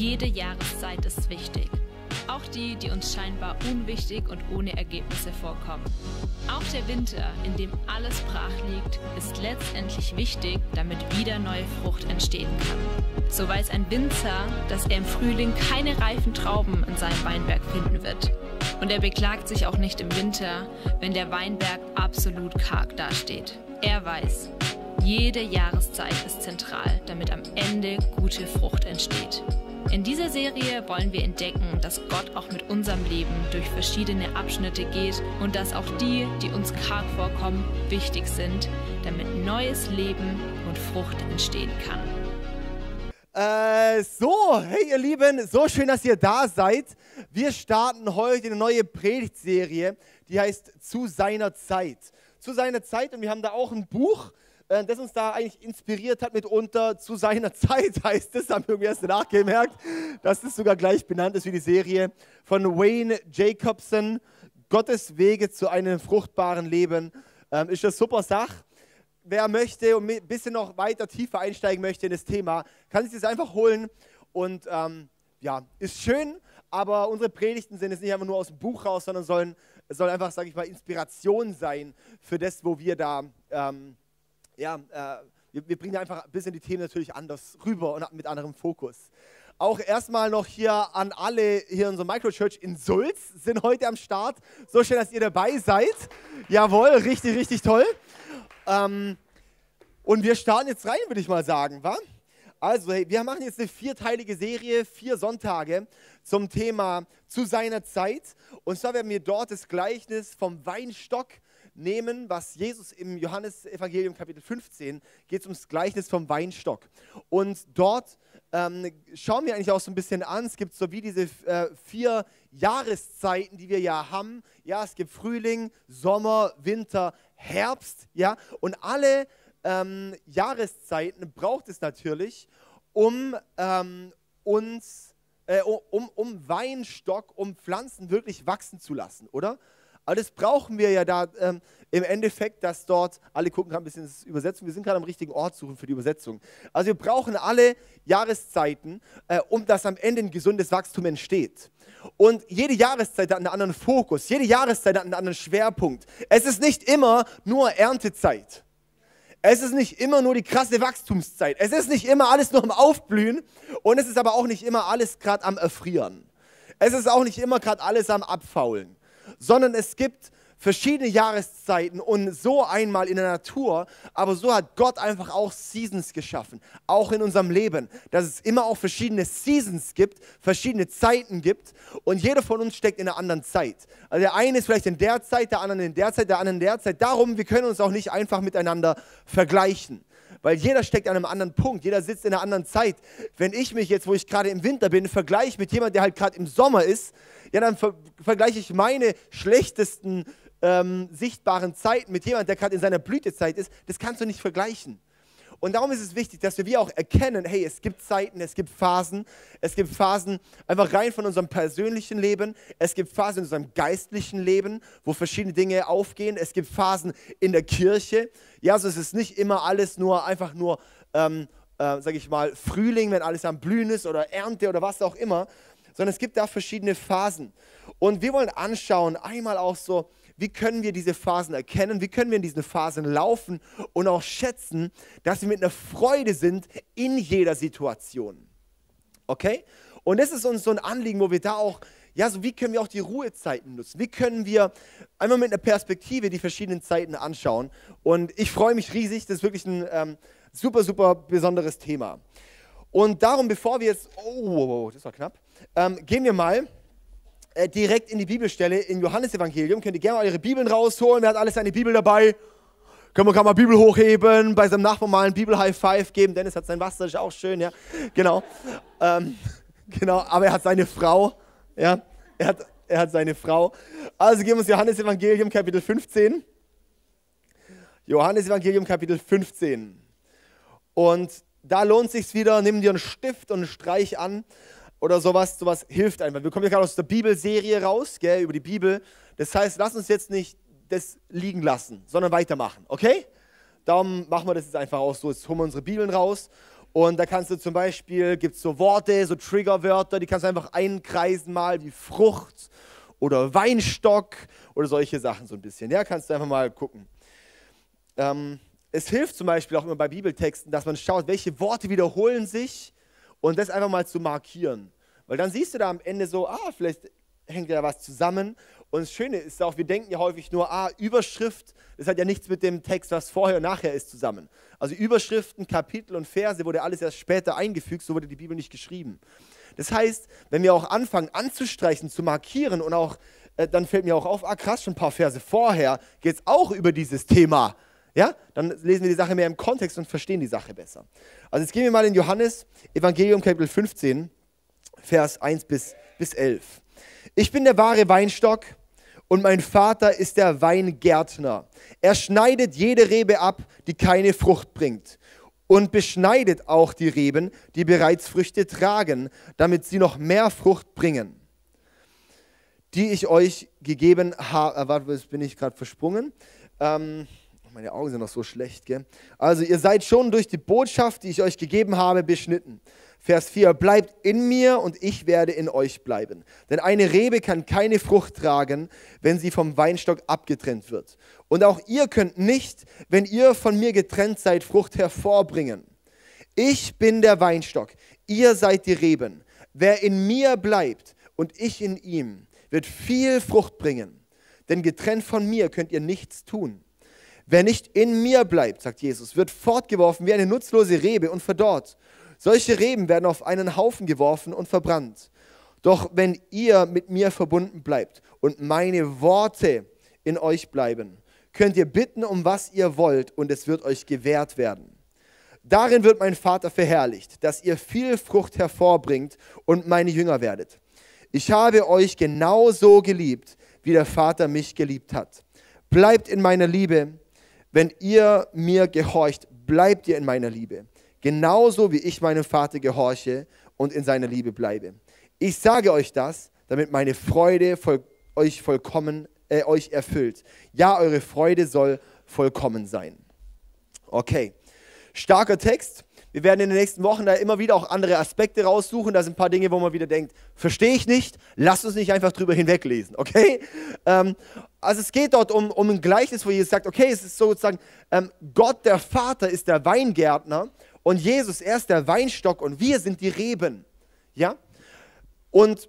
Jede Jahreszeit ist wichtig. Auch die, die uns scheinbar unwichtig und ohne Ergebnisse vorkommen. Auch der Winter, in dem alles brach liegt, ist letztendlich wichtig, damit wieder neue Frucht entstehen kann. So weiß ein Winzer, dass er im Frühling keine reifen Trauben in seinem Weinberg finden wird. Und er beklagt sich auch nicht im Winter, wenn der Weinberg absolut karg dasteht. Er weiß, jede Jahreszeit ist zentral, damit am Ende gute Frucht entsteht. In dieser Serie wollen wir entdecken, dass Gott auch mit unserem Leben durch verschiedene Abschnitte geht und dass auch die, die uns karg vorkommen, wichtig sind, damit neues Leben und Frucht entstehen kann. Äh, so, hey ihr Lieben, so schön, dass ihr da seid. Wir starten heute eine neue Predigtserie, die heißt Zu seiner Zeit. Zu seiner Zeit und wir haben da auch ein Buch das uns da eigentlich inspiriert hat mitunter zu seiner Zeit, heißt es, haben wir irgendwie erst nachgemerkt, dass das sogar gleich benannt ist wie die Serie von Wayne Jacobson, Gottes Wege zu einem fruchtbaren Leben. Ähm, ist das super Sache. Wer möchte und ein bisschen noch weiter tiefer einsteigen möchte in das Thema, kann sich das einfach holen und ähm, ja, ist schön, aber unsere Predigten sind jetzt nicht einfach nur aus dem Buch raus, sondern sollen, sollen einfach, sage ich mal, Inspiration sein für das, wo wir da ähm, ja, äh, wir, wir, bringen einfach ein bisschen die Themen natürlich anders rüber und mit anderem Fokus. Auch erstmal noch hier an alle hier in unserer Microchurch in Sulz sind heute am Start. So schön, dass ihr dabei seid. Jawohl, richtig, richtig toll. Ähm, und wir starten jetzt rein, würde ich mal sagen, wa? Also, hey, wir machen jetzt eine vierteilige Serie, vier Sonntage zum Thema zu seiner Zeit. Und zwar werden wir dort das Gleichnis vom Weinstock nehmen, was Jesus im Johannesevangelium Kapitel 15 geht es ums Gleichnis vom Weinstock. Und dort ähm, schauen wir eigentlich auch so ein bisschen an. Es gibt so wie diese äh, vier Jahreszeiten, die wir ja haben. Ja, es gibt Frühling, Sommer, Winter, Herbst. Ja, und alle ähm, Jahreszeiten braucht es natürlich, um ähm, uns, äh, um, um Weinstock, um Pflanzen wirklich wachsen zu lassen, oder? Aber das brauchen wir ja da ähm, im Endeffekt, dass dort, alle gucken gerade ein bisschen das Übersetzung, wir sind gerade am richtigen Ort suchen für die Übersetzung. Also wir brauchen alle Jahreszeiten, äh, um dass am Ende ein gesundes Wachstum entsteht. Und jede Jahreszeit hat einen anderen Fokus, jede Jahreszeit hat einen anderen Schwerpunkt. Es ist nicht immer nur Erntezeit. Es ist nicht immer nur die krasse Wachstumszeit. Es ist nicht immer alles nur am Aufblühen und es ist aber auch nicht immer alles gerade am Erfrieren. Es ist auch nicht immer gerade alles am Abfaulen sondern es gibt verschiedene Jahreszeiten und so einmal in der Natur, aber so hat Gott einfach auch Seasons geschaffen, auch in unserem Leben, dass es immer auch verschiedene Seasons gibt, verschiedene Zeiten gibt und jeder von uns steckt in einer anderen Zeit. Also der eine ist vielleicht in der Zeit, der andere in der Zeit, der andere in der Zeit. Darum, wir können uns auch nicht einfach miteinander vergleichen weil jeder steckt an einem anderen Punkt, jeder sitzt in einer anderen Zeit. Wenn ich mich jetzt, wo ich gerade im Winter bin, vergleiche mit jemandem, der halt gerade im Sommer ist, ja, dann ver vergleiche ich meine schlechtesten ähm, sichtbaren Zeiten mit jemandem, der gerade in seiner Blütezeit ist. Das kannst du nicht vergleichen. Und darum ist es wichtig, dass wir auch erkennen, hey, es gibt Zeiten, es gibt Phasen, es gibt Phasen einfach rein von unserem persönlichen Leben, es gibt Phasen in unserem geistlichen Leben, wo verschiedene Dinge aufgehen, es gibt Phasen in der Kirche. Ja, es ist nicht immer alles nur einfach nur, ähm, äh, sage ich mal, Frühling, wenn alles am Blühen ist oder Ernte oder was auch immer, sondern es gibt da verschiedene Phasen. Und wir wollen anschauen, einmal auch so, wie können wir diese Phasen erkennen, wie können wir in diesen Phasen laufen und auch schätzen, dass wir mit einer Freude sind in jeder Situation. Okay? Und das ist uns so ein Anliegen, wo wir da auch, ja, so wie können wir auch die Ruhezeiten nutzen? Wie können wir einmal mit einer Perspektive die verschiedenen Zeiten anschauen? Und ich freue mich riesig, das ist wirklich ein ähm, super, super besonderes Thema. Und darum, bevor wir jetzt, oh, das war knapp, ähm, gehen wir mal äh, direkt in die Bibelstelle im Johannesevangelium. Könnt ihr gerne mal eure Bibeln rausholen. Wer hat alles seine Bibel dabei? Können wir, kann mal Bibel hochheben, bei seinem Nachbarn mal ein Bibel-High-Five geben. Dennis hat sein Wasser, ist auch schön, ja. Genau. Ähm, genau, aber er hat seine Frau, ja. Er hat, er hat seine Frau. Also gehen wir uns Johannesevangelium, Kapitel 15. Johannesevangelium, Kapitel 15. Und da lohnt sich wieder, nimm dir einen Stift und einen Streich an oder sowas, sowas hilft einfach. Wir kommen ja gerade aus der Bibelserie raus, gell, über die Bibel. Das heißt, lass uns jetzt nicht das liegen lassen, sondern weitermachen, okay? Darum machen wir das jetzt einfach auch so. Jetzt holen wir unsere Bibeln raus Und da kannst du zum Beispiel, gibt es so Worte, so Triggerwörter, die kannst du einfach einkreisen mal, wie Frucht oder Weinstock oder solche Sachen so ein bisschen. Ja, kannst du einfach mal gucken. Ähm, es hilft zum Beispiel auch immer bei Bibeltexten, dass man schaut, welche Worte wiederholen sich und das einfach mal zu markieren. Weil dann siehst du da am Ende so, ah, vielleicht hängt ja was zusammen. Und das Schöne ist auch, wir denken ja häufig nur, ah, Überschrift, das hat ja nichts mit dem Text, was vorher und nachher ist, zusammen. Also Überschriften, Kapitel und Verse wurde alles erst später eingefügt, so wurde die Bibel nicht geschrieben. Das heißt, wenn wir auch anfangen anzustreichen, zu markieren und auch, äh, dann fällt mir auch auf, ah krass, schon ein paar Verse vorher geht es auch über dieses Thema. Ja, dann lesen wir die Sache mehr im Kontext und verstehen die Sache besser. Also jetzt gehen wir mal in Johannes, Evangelium Kapitel 15, Vers 1 bis, bis 11. Ich bin der wahre Weinstock und mein Vater ist der Weingärtner. Er schneidet jede Rebe ab, die keine Frucht bringt und beschneidet auch die Reben, die bereits Früchte tragen, damit sie noch mehr Frucht bringen. Die ich euch gegeben habe, äh, warte, bin ich gerade versprungen. Ähm, meine Augen sind noch so schlecht, gell? Also, ihr seid schon durch die Botschaft, die ich euch gegeben habe, beschnitten. Vers 4, bleibt in mir und ich werde in euch bleiben. Denn eine Rebe kann keine Frucht tragen, wenn sie vom Weinstock abgetrennt wird. Und auch ihr könnt nicht, wenn ihr von mir getrennt seid, Frucht hervorbringen. Ich bin der Weinstock, ihr seid die Reben. Wer in mir bleibt und ich in ihm, wird viel Frucht bringen. Denn getrennt von mir könnt ihr nichts tun. Wer nicht in mir bleibt, sagt Jesus, wird fortgeworfen wie eine nutzlose Rebe und verdorrt. Solche Reben werden auf einen Haufen geworfen und verbrannt. Doch wenn ihr mit mir verbunden bleibt und meine Worte in euch bleiben, könnt ihr bitten, um was ihr wollt, und es wird euch gewährt werden. Darin wird mein Vater verherrlicht, dass ihr viel Frucht hervorbringt und meine Jünger werdet. Ich habe euch genauso geliebt, wie der Vater mich geliebt hat. Bleibt in meiner Liebe. Wenn ihr mir gehorcht, bleibt ihr in meiner Liebe genauso wie ich meinem Vater gehorche und in seiner Liebe bleibe. Ich sage euch das, damit meine Freude voll, euch vollkommen äh, euch erfüllt. Ja, eure Freude soll vollkommen sein. Okay, starker Text. Wir werden in den nächsten Wochen da immer wieder auch andere Aspekte raussuchen. Da sind ein paar Dinge, wo man wieder denkt, verstehe ich nicht, lasst uns nicht einfach drüber hinweglesen, okay? Ähm, also es geht dort um, um ein Gleichnis, wo Jesus sagt, okay, es ist sozusagen, ähm, Gott der Vater ist der Weingärtner und Jesus, er ist der Weinstock und wir sind die Reben. Ja? Und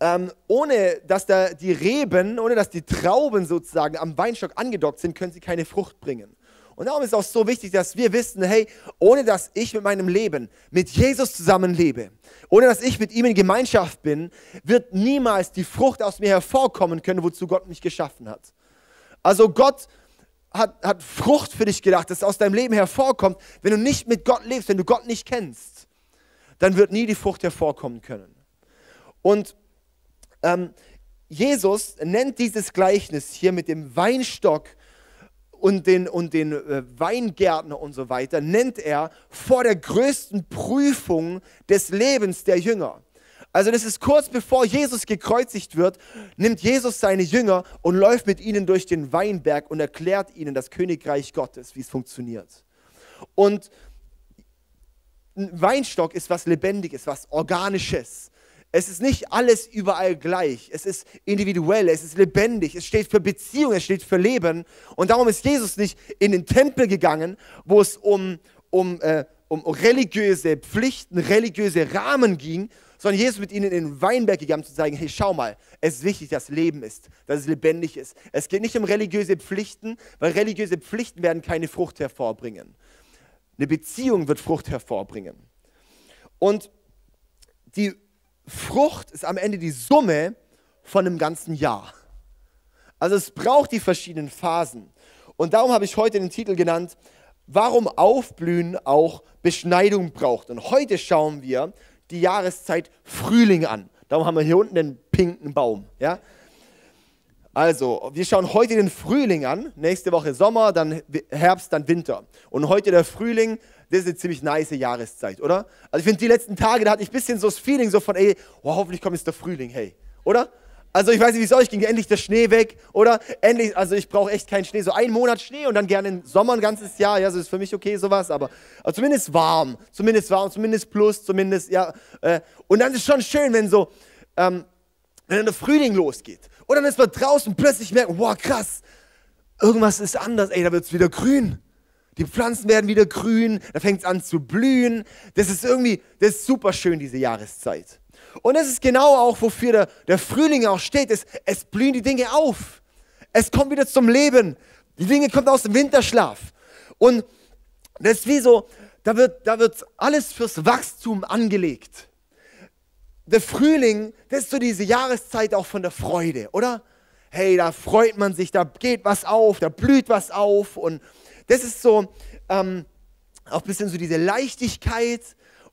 ähm, ohne dass da die Reben, ohne dass die Trauben sozusagen am Weinstock angedockt sind, können sie keine Frucht bringen. Und darum ist es auch so wichtig, dass wir wissen, hey, ohne dass ich mit meinem Leben mit Jesus zusammenlebe, ohne dass ich mit ihm in Gemeinschaft bin, wird niemals die Frucht aus mir hervorkommen können, wozu Gott mich geschaffen hat. Also Gott hat, hat Frucht für dich gedacht, das aus deinem Leben hervorkommt. Wenn du nicht mit Gott lebst, wenn du Gott nicht kennst, dann wird nie die Frucht hervorkommen können. Und ähm, Jesus nennt dieses Gleichnis hier mit dem Weinstock und den, und den äh, Weingärtner und so weiter, nennt er vor der größten Prüfung des Lebens der Jünger. Also das ist kurz bevor Jesus gekreuzigt wird, nimmt Jesus seine Jünger und läuft mit ihnen durch den Weinberg und erklärt ihnen das Königreich Gottes, wie es funktioniert. Und ein Weinstock ist was Lebendiges, was Organisches. Es ist nicht alles überall gleich. Es ist individuell, es ist lebendig, es steht für Beziehung, es steht für Leben. Und darum ist Jesus nicht in den Tempel gegangen, wo es um, um, äh, um religiöse Pflichten, religiöse Rahmen ging, sondern Jesus mit ihnen in den Weinberg gegangen, zu sagen, hey, schau mal, es ist wichtig, dass Leben ist, dass es lebendig ist. Es geht nicht um religiöse Pflichten, weil religiöse Pflichten werden keine Frucht hervorbringen. Eine Beziehung wird Frucht hervorbringen. Und die Frucht ist am Ende die Summe von einem ganzen Jahr. Also es braucht die verschiedenen Phasen. Und darum habe ich heute den Titel genannt, warum Aufblühen auch Beschneidung braucht. Und heute schauen wir die Jahreszeit Frühling an. Darum haben wir hier unten den pinken Baum. Ja? Also, wir schauen heute den Frühling an, nächste Woche Sommer, dann Herbst, dann Winter. Und heute der Frühling, das ist eine ziemlich nice Jahreszeit, oder? Also ich finde, die letzten Tage, da hatte ich ein bisschen so das Feeling so von, ey, oh, hoffentlich kommt jetzt der Frühling, hey, oder? Also ich weiß nicht, wie es euch ging, endlich der Schnee weg, oder? Endlich, also ich brauche echt keinen Schnee, so einen Monat Schnee und dann gerne im Sommer ein ganzes Jahr, ja, das ist für mich okay, sowas, aber, aber zumindest warm, zumindest warm, zumindest plus, zumindest, ja. Äh, und dann ist es schon schön, wenn so, ähm, wenn dann der Frühling losgeht. Oder dann ist man draußen plötzlich merken, wow, krass, irgendwas ist anders, ey, da wird es wieder grün. Die Pflanzen werden wieder grün, da fängt es an zu blühen. Das ist irgendwie, das ist super schön, diese Jahreszeit. Und das ist genau auch, wofür der, der Frühling auch steht, ist, es blühen die Dinge auf. Es kommt wieder zum Leben. Die Dinge kommen aus dem Winterschlaf. Und das ist wie so, da wird, da wird alles fürs Wachstum angelegt. Der Frühling, das ist so diese Jahreszeit auch von der Freude, oder? Hey, da freut man sich, da geht was auf, da blüht was auf. Und das ist so ähm, auch ein bisschen so diese Leichtigkeit,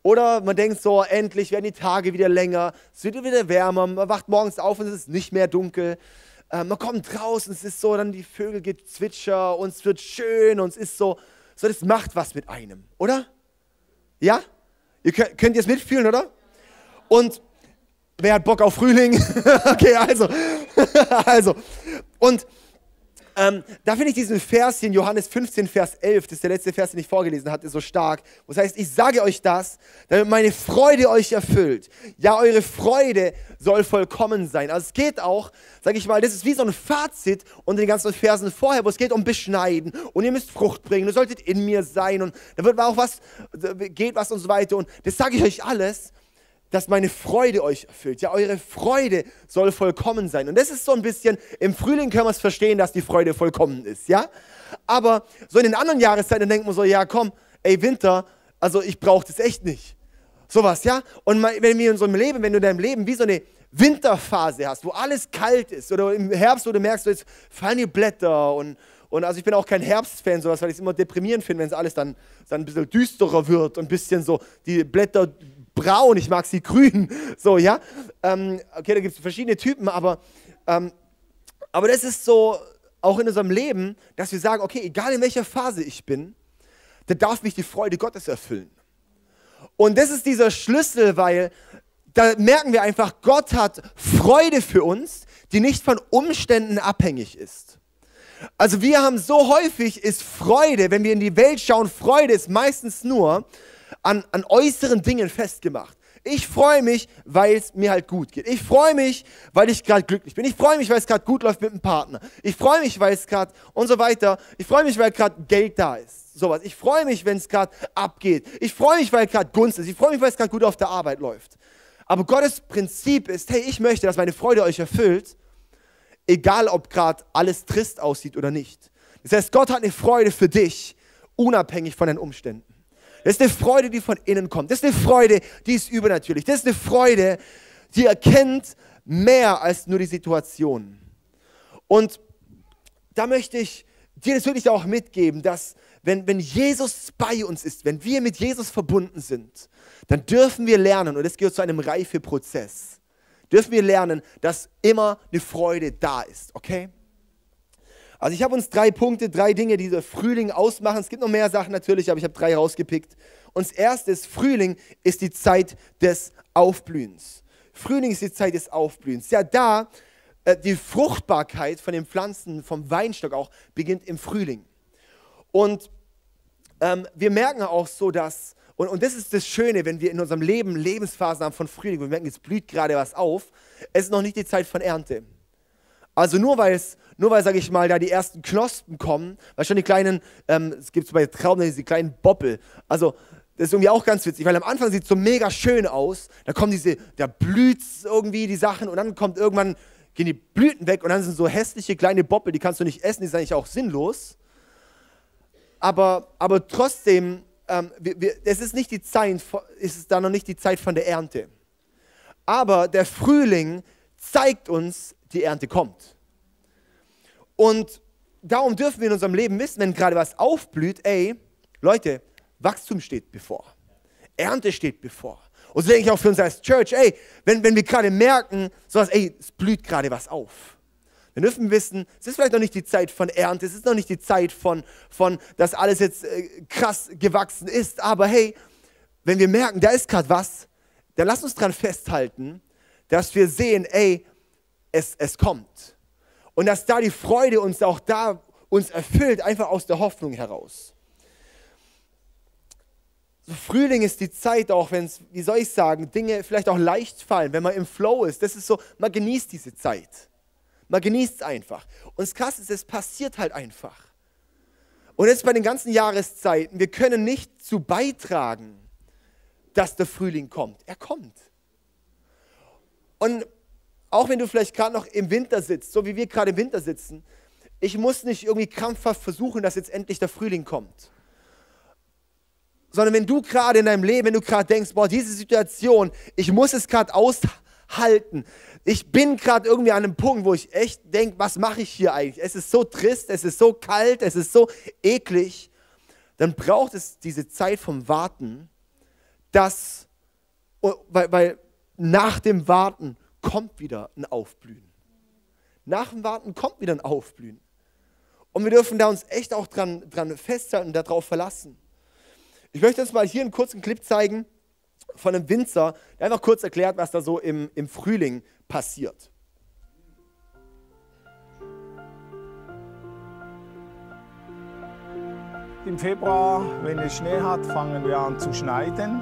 oder man denkt so, endlich werden die Tage wieder länger, es wird wieder wärmer, man wacht morgens auf und es ist nicht mehr dunkel. Äh, man kommt draußen, es ist so, dann die Vögel gezwitscher und es wird schön und es ist so, so das macht was mit einem, oder? Ja? Ihr könnt, könnt ihr es mitfühlen, oder? Und wer hat Bock auf Frühling? okay, also, also, und ähm, da finde ich diesen Vers in Johannes 15, Vers 11, das ist der letzte Vers, den ich vorgelesen hatte, so stark. Das heißt, ich sage euch das, damit meine Freude euch erfüllt. Ja, eure Freude soll vollkommen sein. Also es geht auch, sage ich mal, das ist wie so ein Fazit unter den ganzen Versen vorher, wo es geht um Beschneiden und ihr müsst Frucht bringen, ihr solltet in mir sein und da wird auch was, geht was und so weiter. Und das sage ich euch alles, dass meine Freude euch erfüllt. Ja, eure Freude soll vollkommen sein. Und das ist so ein bisschen, im Frühling können wir es verstehen, dass die Freude vollkommen ist, ja? Aber so in den anderen Jahreszeiten denkt man so, ja komm, ey Winter, also ich brauche das echt nicht. Sowas, ja? Und wenn wir in unserem Leben, wenn du in deinem Leben wie so eine Winterphase hast, wo alles kalt ist, oder im Herbst, wo du merkst, jetzt fallen die Blätter und, und also ich bin auch kein Herbstfan, sowas, weil ich es immer deprimierend finde, wenn es alles dann, dann ein bisschen düsterer wird und ein bisschen so die Blätter braun, ich mag sie grün. So, ja. Ähm, okay, da gibt es verschiedene Typen, aber, ähm, aber das ist so auch in unserem Leben, dass wir sagen, okay, egal in welcher Phase ich bin, da darf mich die Freude Gottes erfüllen. Und das ist dieser Schlüssel, weil da merken wir einfach, Gott hat Freude für uns, die nicht von Umständen abhängig ist. Also wir haben so häufig ist Freude, wenn wir in die Welt schauen, Freude ist meistens nur, an, an äußeren Dingen festgemacht. Ich freue mich, weil es mir halt gut geht. Ich freue mich, weil ich gerade glücklich bin. Ich freue mich, weil es gerade gut läuft mit dem Partner. Ich freue mich, weil es gerade und so weiter. Ich freue mich, weil gerade Geld da ist. Sowas. Ich freue mich, wenn es gerade abgeht. Ich freue mich, weil gerade Gunst ist. Ich freue mich, weil es gerade gut auf der Arbeit läuft. Aber Gottes Prinzip ist, hey, ich möchte, dass meine Freude euch erfüllt, egal ob gerade alles trist aussieht oder nicht. Das heißt, Gott hat eine Freude für dich, unabhängig von den Umständen. Das ist eine Freude, die von innen kommt. Das ist eine Freude, die ist übernatürlich. Das ist eine Freude, die erkennt mehr als nur die Situation. Und da möchte ich dir das wirklich auch mitgeben, dass wenn, wenn Jesus bei uns ist, wenn wir mit Jesus verbunden sind, dann dürfen wir lernen, und das gehört zu einem Reifeprozess, dürfen wir lernen, dass immer eine Freude da ist, okay? Also ich habe uns drei Punkte, drei Dinge, die der Frühling ausmachen. Es gibt noch mehr Sachen natürlich, aber ich habe drei rausgepickt. Und das erste ist, Frühling ist die Zeit des Aufblühens. Frühling ist die Zeit des Aufblühens. Ja, da äh, die Fruchtbarkeit von den Pflanzen, vom Weinstock auch, beginnt im Frühling. Und ähm, wir merken auch so, dass, und, und das ist das Schöne, wenn wir in unserem Leben Lebensphasen haben von Frühling, wir merken, es blüht gerade was auf, es ist noch nicht die Zeit von Ernte. Also nur weil es nur weil, sage ich mal, da die ersten Knospen kommen, weil schon die kleinen, ähm, es gibt bei Trauben diese kleinen Boppel. Also das ist irgendwie auch ganz witzig, weil am Anfang sieht es so mega schön aus, da kommen diese, da blüht irgendwie die Sachen und dann kommt irgendwann, gehen die Blüten weg und dann sind so hässliche kleine Boppel, die kannst du nicht essen, die sind eigentlich auch sinnlos. Aber, aber trotzdem, ähm, wir, wir, es ist nicht die Zeit, ist es da noch nicht die Zeit von der Ernte. Aber der Frühling zeigt uns, die Ernte kommt. Und darum dürfen wir in unserem Leben wissen, wenn gerade was aufblüht, ey, Leute, Wachstum steht bevor. Ernte steht bevor. Und so denke ich auch für uns als Church, ey, wenn, wenn wir gerade merken, sowas, ey, es blüht gerade was auf. Dann dürfen wir wissen, es ist vielleicht noch nicht die Zeit von Ernte, es ist noch nicht die Zeit von, von dass alles jetzt äh, krass gewachsen ist, aber hey, wenn wir merken, da ist gerade was, dann lass uns dran festhalten, dass wir sehen, ey, es, es kommt. Und dass da die Freude uns auch da uns erfüllt, einfach aus der Hoffnung heraus. Frühling ist die Zeit auch, wenn es, wie soll ich sagen, Dinge vielleicht auch leicht fallen, wenn man im Flow ist. Das ist so, man genießt diese Zeit. Man genießt es einfach. Und das Krasse ist, es passiert halt einfach. Und jetzt bei den ganzen Jahreszeiten, wir können nicht zu beitragen, dass der Frühling kommt. Er kommt. Und auch wenn du vielleicht gerade noch im Winter sitzt, so wie wir gerade im Winter sitzen, ich muss nicht irgendwie krampfhaft versuchen, dass jetzt endlich der Frühling kommt. Sondern wenn du gerade in deinem Leben, wenn du gerade denkst, boah, diese Situation, ich muss es gerade aushalten. Ich bin gerade irgendwie an einem Punkt, wo ich echt denke, was mache ich hier eigentlich? Es ist so trist, es ist so kalt, es ist so eklig. Dann braucht es diese Zeit vom Warten, dass, weil, weil nach dem Warten kommt wieder ein Aufblühen. Nach dem Warten kommt wieder ein Aufblühen. Und wir dürfen da uns echt auch dran, dran festhalten, darauf verlassen. Ich möchte uns mal hier einen kurzen Clip zeigen von einem Winzer, der einfach kurz erklärt, was da so im, im Frühling passiert. Im Februar, wenn es Schnee hat, fangen wir an zu schneiden.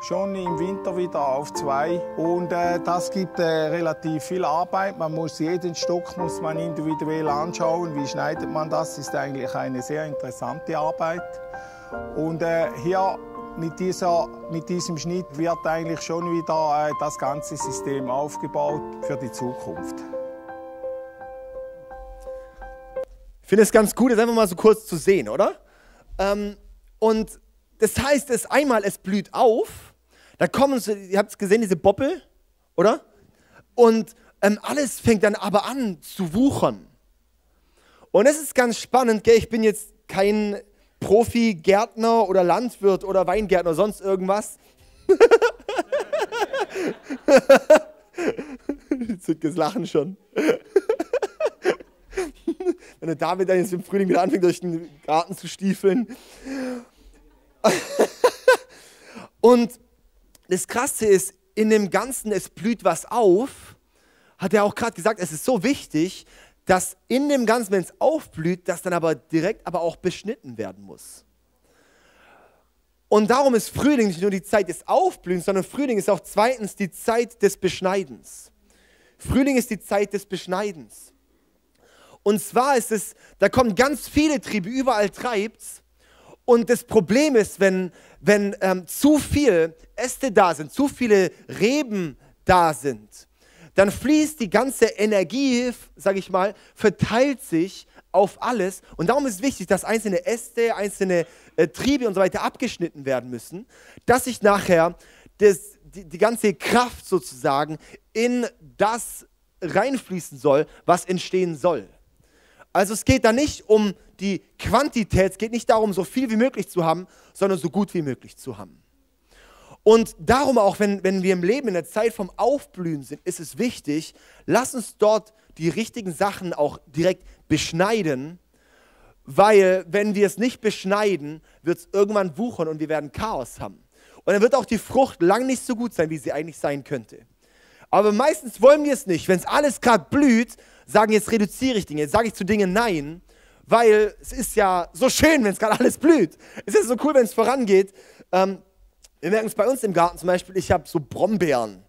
schon im Winter wieder auf zwei. Und äh, das gibt äh, relativ viel Arbeit. Man muss jeden Stock muss man individuell anschauen. Wie schneidet man das? Ist eigentlich eine sehr interessante Arbeit. Und äh, hier mit, dieser, mit diesem Schnitt wird eigentlich schon wieder äh, das ganze System aufgebaut für die Zukunft. Ich finde es ganz gut, das einfach mal so kurz zu sehen, oder? Ähm, und das heißt, es einmal, es blüht auf, da kommen, ihr habt es gesehen, diese Boppel, oder? Und ähm, alles fängt dann aber an zu wuchern. Und es ist ganz spannend, gell? ich bin jetzt kein Profi-Gärtner oder Landwirt oder Weingärtner, sonst irgendwas. Zitkes lachen schon. Wenn der David dann jetzt im Frühling wieder anfängt, durch den Garten zu stiefeln. Und das Krasse ist, in dem Ganzen, es blüht was auf, hat er auch gerade gesagt, es ist so wichtig, dass in dem Ganzen, wenn es aufblüht, das dann aber direkt aber auch beschnitten werden muss. Und darum ist Frühling nicht nur die Zeit des Aufblühens, sondern Frühling ist auch zweitens die Zeit des Beschneidens. Frühling ist die Zeit des Beschneidens. Und zwar ist es, da kommen ganz viele Triebe, überall treibt's. Und das Problem ist, wenn, wenn ähm, zu viele Äste da sind, zu viele Reben da sind, dann fließt die ganze Energie, sage ich mal, verteilt sich auf alles. Und darum ist wichtig, dass einzelne Äste, einzelne äh, Triebe und so weiter abgeschnitten werden müssen, dass sich nachher das, die, die ganze Kraft sozusagen in das reinfließen soll, was entstehen soll. Also es geht da nicht um die Quantität, es geht nicht darum, so viel wie möglich zu haben, sondern so gut wie möglich zu haben. Und darum auch, wenn, wenn wir im Leben in der Zeit vom Aufblühen sind, ist es wichtig, lass uns dort die richtigen Sachen auch direkt beschneiden, weil wenn wir es nicht beschneiden, wird es irgendwann wuchern und wir werden Chaos haben. Und dann wird auch die Frucht lang nicht so gut sein, wie sie eigentlich sein könnte. Aber meistens wollen wir es nicht. Wenn es alles gerade blüht, sagen, jetzt reduziere ich Dinge, jetzt sage ich zu Dingen Nein, weil es ist ja so schön, wenn es gerade alles blüht. Es ist so cool, wenn es vorangeht. Ähm, wir merken es bei uns im Garten zum Beispiel, ich habe so Brombeeren.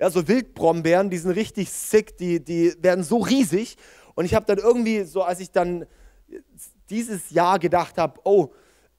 Ja, so Wildbrombeeren, die sind richtig sick, die, die werden so riesig. Und ich habe dann irgendwie so, als ich dann dieses Jahr gedacht habe, oh,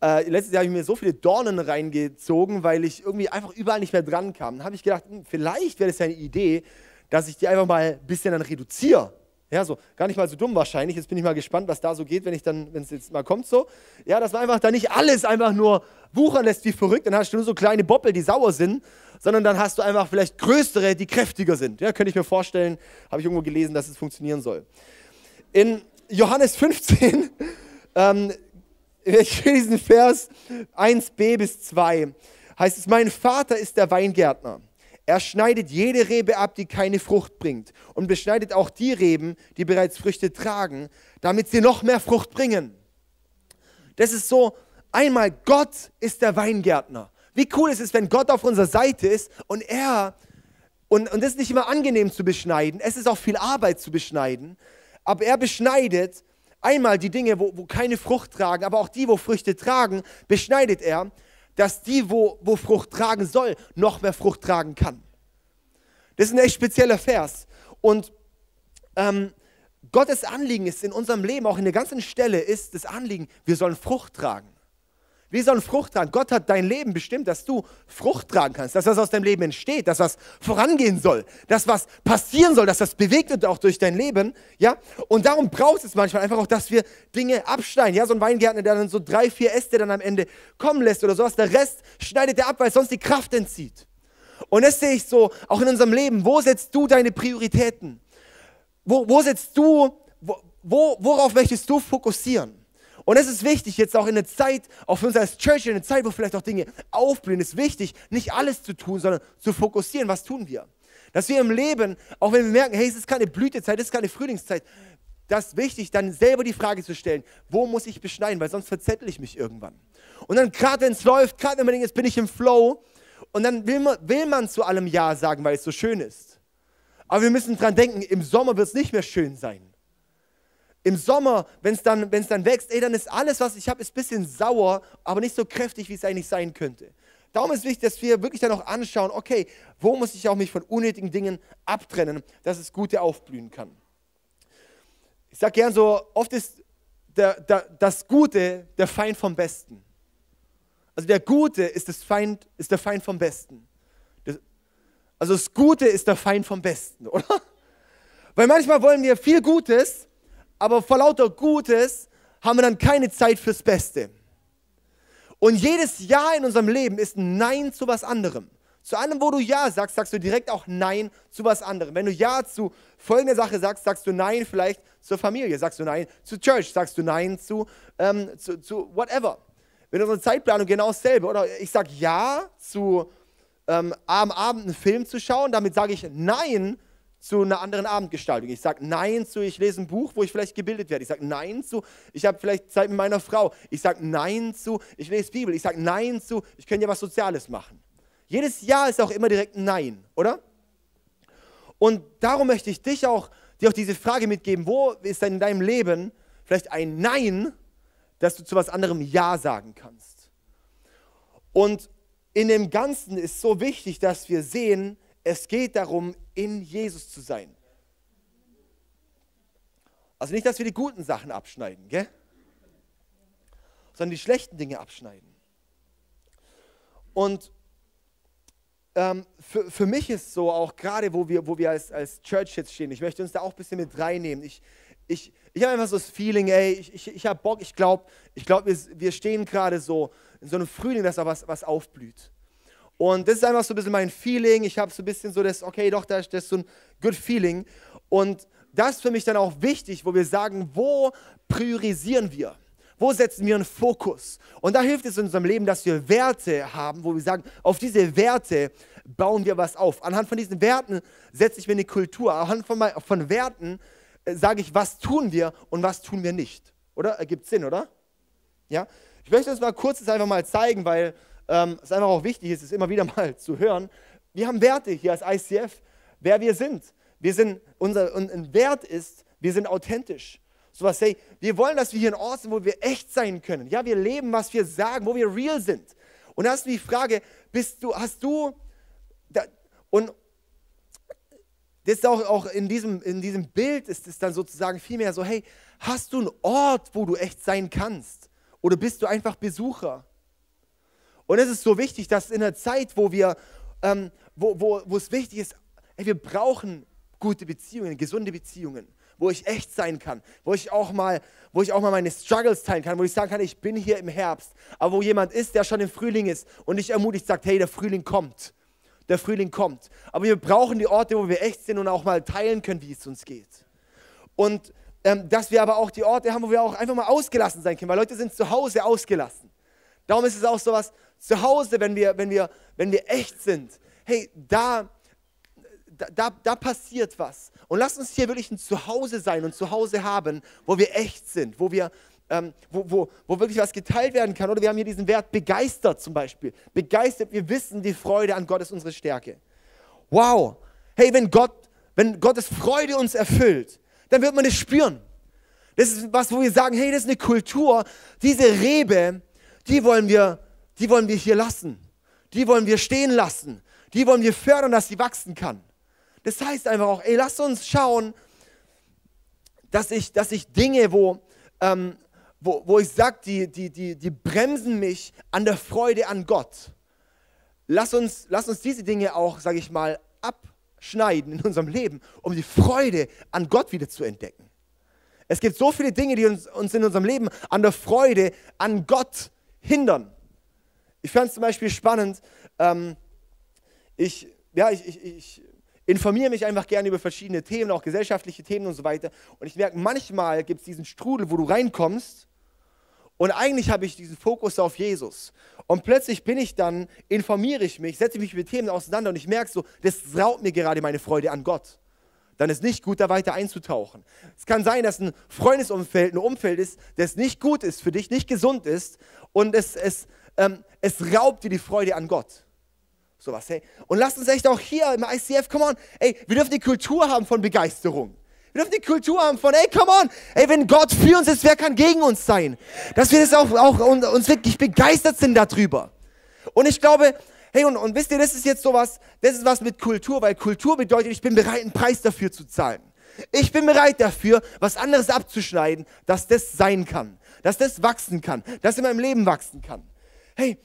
äh, letztes Jahr habe ich mir so viele Dornen reingezogen, weil ich irgendwie einfach überall nicht mehr dran kam. Dann habe ich gedacht, hm, vielleicht wäre das ja eine Idee, dass ich die einfach mal ein bisschen dann reduziere. Ja, so gar nicht mal so dumm wahrscheinlich. Jetzt bin ich mal gespannt, was da so geht, wenn ich dann, wenn es jetzt mal kommt so. Ja, dass man einfach da nicht alles einfach nur wuchern lässt wie verrückt, dann hast du nur so kleine Boppel, die sauer sind, sondern dann hast du einfach vielleicht größere, die kräftiger sind. Ja, könnte ich mir vorstellen, habe ich irgendwo gelesen, dass es funktionieren soll. In Johannes 15 ähm, ich diesen Vers 1b bis 2. Heißt es, mein Vater ist der Weingärtner. Er schneidet jede Rebe ab, die keine Frucht bringt und beschneidet auch die Reben, die bereits Früchte tragen, damit sie noch mehr Frucht bringen. Das ist so, einmal Gott ist der Weingärtner. Wie cool ist es, wenn Gott auf unserer Seite ist und er, und, und das ist nicht immer angenehm zu beschneiden, es ist auch viel Arbeit zu beschneiden, aber er beschneidet einmal die Dinge, wo, wo keine Frucht tragen, aber auch die, wo Früchte tragen, beschneidet er, dass die, wo, wo Frucht tragen soll, noch mehr Frucht tragen kann. Das ist ein echt spezieller Vers. Und ähm, Gottes Anliegen ist in unserem Leben, auch in der ganzen Stelle, ist das Anliegen, wir sollen Frucht tragen. Wir sollen Frucht tragen. Gott hat dein Leben bestimmt, dass du Frucht tragen kannst, dass was aus deinem Leben entsteht, dass was vorangehen soll, dass was passieren soll, dass das bewegt wird auch durch dein Leben. Ja? Und darum braucht es manchmal einfach auch, dass wir Dinge abschneiden. Ja? So ein Weingärtner, der dann so drei, vier Äste dann am Ende kommen lässt oder sowas, der Rest schneidet er ab, weil sonst die Kraft entzieht. Und das sehe ich so auch in unserem Leben. Wo setzt du deine Prioritäten? Wo, wo setzt du, wo, worauf möchtest du fokussieren? Und es ist wichtig, jetzt auch in der Zeit, auch für uns als Church, in der Zeit, wo vielleicht auch Dinge aufblühen, ist wichtig, nicht alles zu tun, sondern zu fokussieren. Was tun wir? Dass wir im Leben, auch wenn wir merken, hey, es ist keine Blütezeit, es ist keine Frühlingszeit, das ist wichtig, dann selber die Frage zu stellen, wo muss ich beschneiden, weil sonst verzettel ich mich irgendwann. Und dann gerade wenn es läuft, gerade wenn man denkt, jetzt bin ich im Flow, und dann will man, will man zu allem Ja sagen, weil es so schön ist. Aber wir müssen dran denken, im Sommer wird es nicht mehr schön sein. Im Sommer, wenn es dann, dann wächst, ey, dann ist alles, was ich habe, ein bisschen sauer, aber nicht so kräftig, wie es eigentlich sein könnte. Darum ist wichtig, dass wir wirklich dann auch anschauen, okay, wo muss ich auch mich von unnötigen Dingen abtrennen, dass es Gute aufblühen kann. Ich sage gern so, oft ist der, der, das Gute der Feind vom Besten. Also der Gute ist, das Feind, ist der Feind vom Besten. Das, also das Gute ist der Feind vom Besten, oder? Weil manchmal wollen wir viel Gutes aber vor lauter Gutes haben wir dann keine Zeit fürs Beste. Und jedes Ja in unserem Leben ist ein Nein zu was anderem. Zu allem, wo du Ja sagst, sagst du direkt auch Nein zu was anderem. Wenn du Ja zu folgender Sache sagst, sagst du Nein vielleicht zur Familie, sagst du Nein zu Church, sagst du Nein zu, ähm, zu, zu whatever. Wenn unsere Zeitplanung genau dasselbe, oder ich sage Ja zu ähm, am Abend einen Film zu schauen, damit sage ich Nein zu einer anderen Abendgestaltung. Ich sage Nein zu, ich lese ein Buch, wo ich vielleicht gebildet werde. Ich sage Nein zu, ich habe vielleicht Zeit mit meiner Frau. Ich sage Nein zu, ich lese Bibel. Ich sage Nein zu, ich könnte ja was Soziales machen. Jedes Ja ist auch immer direkt ein Nein, oder? Und darum möchte ich dich auch, dir auch diese Frage mitgeben, wo ist denn in deinem Leben vielleicht ein Nein, dass du zu was anderem Ja sagen kannst? Und in dem Ganzen ist so wichtig, dass wir sehen, es geht darum, in Jesus zu sein. Also nicht, dass wir die guten Sachen abschneiden, gell? sondern die schlechten Dinge abschneiden. Und ähm, für, für mich ist so auch gerade, wo wir, wo wir als, als Church jetzt stehen, ich möchte uns da auch ein bisschen mit reinnehmen. Ich, ich, ich habe einfach so das Feeling, ey, ich, ich, ich habe Bock, ich glaube, ich glaub, wir, wir stehen gerade so in so einem Frühling, dass da was, was aufblüht. Und das ist einfach so ein bisschen mein Feeling. Ich habe so ein bisschen so das, okay, doch, das, das ist so ein good Feeling. Und das ist für mich dann auch wichtig, wo wir sagen, wo priorisieren wir? Wo setzen wir einen Fokus? Und da hilft es in unserem Leben, dass wir Werte haben, wo wir sagen, auf diese Werte bauen wir was auf. Anhand von diesen Werten setze ich mir eine Kultur. Anhand von, von Werten äh, sage ich, was tun wir und was tun wir nicht. Oder? Ergibt Sinn, oder? Ja? Ich möchte das mal kurz einfach mal zeigen, weil ähm, es einfach auch wichtig ist, es immer wieder mal zu hören. Wir haben Werte hier als ICF, wer wir sind. Wir sind unser ein Wert ist, wir sind authentisch. So was, hey, wir wollen, dass wir hier ein Ort sind, wo wir echt sein können. Ja, wir leben, was wir sagen, wo wir real sind. Und da ist die Frage, bist du, hast du, da, und das ist auch, auch in, diesem, in diesem Bild ist es dann sozusagen vielmehr so, hey, hast du einen Ort, wo du echt sein kannst? Oder bist du einfach Besucher? Und es ist so wichtig, dass in einer Zeit, wo wir, ähm, wo, wo, wo es wichtig ist, ey, wir brauchen gute Beziehungen, gesunde Beziehungen, wo ich echt sein kann, wo ich auch mal, wo ich auch mal meine Struggles teilen kann, wo ich sagen kann, ich bin hier im Herbst, aber wo jemand ist, der schon im Frühling ist und nicht ermutigt sagt, hey, der Frühling kommt, der Frühling kommt. Aber wir brauchen die Orte, wo wir echt sind und auch mal teilen können, wie es uns geht. Und ähm, dass wir aber auch die Orte haben, wo wir auch einfach mal ausgelassen sein können, weil Leute sind zu Hause ausgelassen. Darum ist es auch so was, zu Hause, wenn wir, wenn wir, wenn wir echt sind, hey, da, da, da passiert was. Und lasst uns hier wirklich ein Zuhause sein und Zuhause haben, wo wir echt sind, wo wir, ähm, wo, wo, wo wirklich was geteilt werden kann. Oder wir haben hier diesen Wert begeistert zum Beispiel. Begeistert, wir wissen, die Freude an Gott ist unsere Stärke. Wow. Hey, wenn Gott, wenn Gottes Freude uns erfüllt, dann wird man das spüren. Das ist was, wo wir sagen, hey, das ist eine Kultur. Diese Rebe, die wollen wir, die wollen wir hier lassen. Die wollen wir stehen lassen. Die wollen wir fördern, dass sie wachsen kann. Das heißt einfach auch, ey, lass uns schauen, dass ich, dass ich Dinge, wo, ähm, wo, wo ich sage, die, die, die, die bremsen mich an der Freude an Gott. Lass uns, lass uns diese Dinge auch, sage ich mal, abschneiden in unserem Leben, um die Freude an Gott wieder zu entdecken. Es gibt so viele Dinge, die uns, uns in unserem Leben an der Freude an Gott hindern. Ich fand es zum Beispiel spannend, ähm, ich, ja, ich, ich, ich informiere mich einfach gerne über verschiedene Themen, auch gesellschaftliche Themen und so weiter. Und ich merke, manchmal gibt es diesen Strudel, wo du reinkommst und eigentlich habe ich diesen Fokus auf Jesus. Und plötzlich bin ich dann, informiere ich mich, setze mich mit Themen auseinander und ich merke so, das raubt mir gerade meine Freude an Gott. Dann ist nicht gut, da weiter einzutauchen. Es kann sein, dass ein Freundesumfeld ein Umfeld ist, das nicht gut ist für dich, nicht gesund ist und es, es, ähm, es raubt dir die Freude an Gott. Sowas, hey. Und lasst uns echt auch hier im ICF, come on, ey, wir dürfen die Kultur haben von Begeisterung. Wir dürfen die Kultur haben von, ey, come on, ey, wenn Gott für uns ist, wer kann gegen uns sein? Dass wir das auch, auch uns wirklich begeistert sind darüber. Und ich glaube, hey, und, und wisst ihr, das ist jetzt sowas, das ist was mit Kultur, weil Kultur bedeutet, ich bin bereit, einen Preis dafür zu zahlen. Ich bin bereit dafür, was anderes abzuschneiden, dass das sein kann, dass das wachsen kann, dass in meinem Leben wachsen kann. Hey,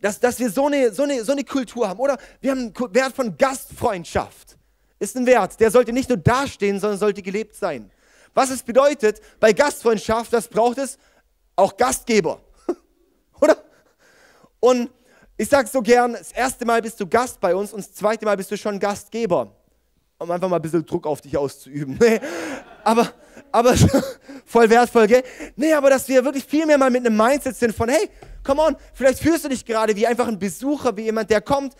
dass, dass wir so eine, so, eine, so eine Kultur haben. Oder wir haben einen Wert von Gastfreundschaft. Ist ein Wert, der sollte nicht nur dastehen, sondern sollte gelebt sein. Was es bedeutet, bei Gastfreundschaft, das braucht es auch Gastgeber. Oder? Und ich sage so gern, das erste Mal bist du Gast bei uns und das zweite Mal bist du schon Gastgeber. Um einfach mal ein bisschen Druck auf dich auszuüben. aber, aber voll wertvoll, gell? Nee, aber dass wir wirklich viel mehr mal mit einem Mindset sind von, hey, come on, vielleicht fühlst du dich gerade wie einfach ein Besucher, wie jemand, der kommt.